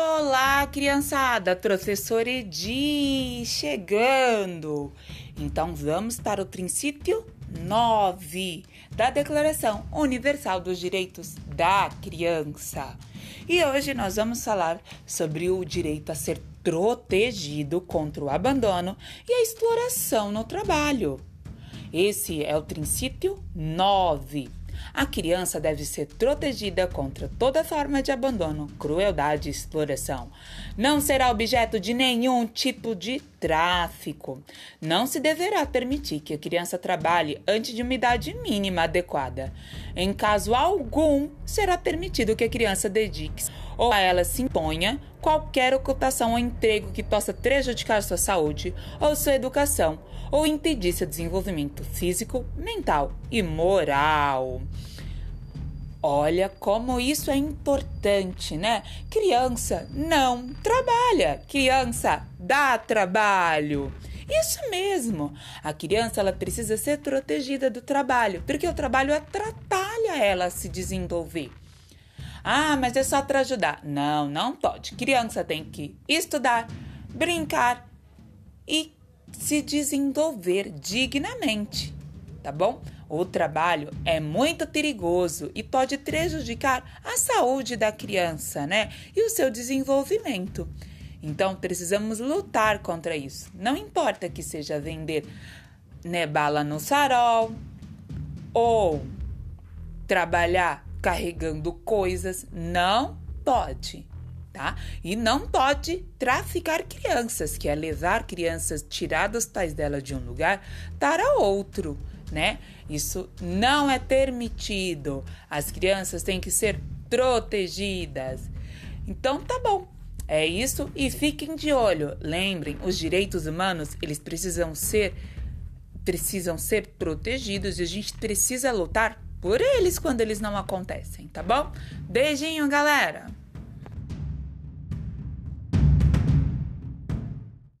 Olá, criançada! Professor Edi chegando! Então vamos para o princípio 9 da Declaração Universal dos Direitos da Criança. E hoje nós vamos falar sobre o direito a ser protegido contra o abandono e a exploração no trabalho. Esse é o princípio 9. A criança deve ser protegida contra toda forma de abandono, crueldade e exploração. Não será objeto de nenhum tipo de tráfico. Não se deverá permitir que a criança trabalhe antes de uma idade mínima adequada. Em caso algum, será permitido que a criança dedique ou a ela se imponha qualquer ocupação ou emprego que possa prejudicar sua saúde ou sua educação ou impedir seu desenvolvimento físico, mental e moral. Olha como isso é importante, né? Criança não trabalha, criança dá trabalho. Isso mesmo. A criança ela precisa ser protegida do trabalho, porque o trabalho atrapalha ela a se desenvolver. Ah, mas é só para ajudar. Não, não pode. Criança tem que estudar, brincar e se desenvolver dignamente, tá bom? O trabalho é muito perigoso e pode prejudicar a saúde da criança, né? E o seu desenvolvimento. Então precisamos lutar contra isso. Não importa que seja vender né, bala no sarol ou trabalhar carregando coisas, não pode tá? E não pode traficar crianças, que é levar crianças tiradas pais dela de um lugar para outro, né? Isso não é permitido. As crianças têm que ser protegidas. Então tá bom. É isso e fiquem de olho. Lembrem, os direitos humanos, eles precisam ser precisam ser protegidos e a gente precisa lutar por eles quando eles não acontecem, tá bom? Beijinho, galera.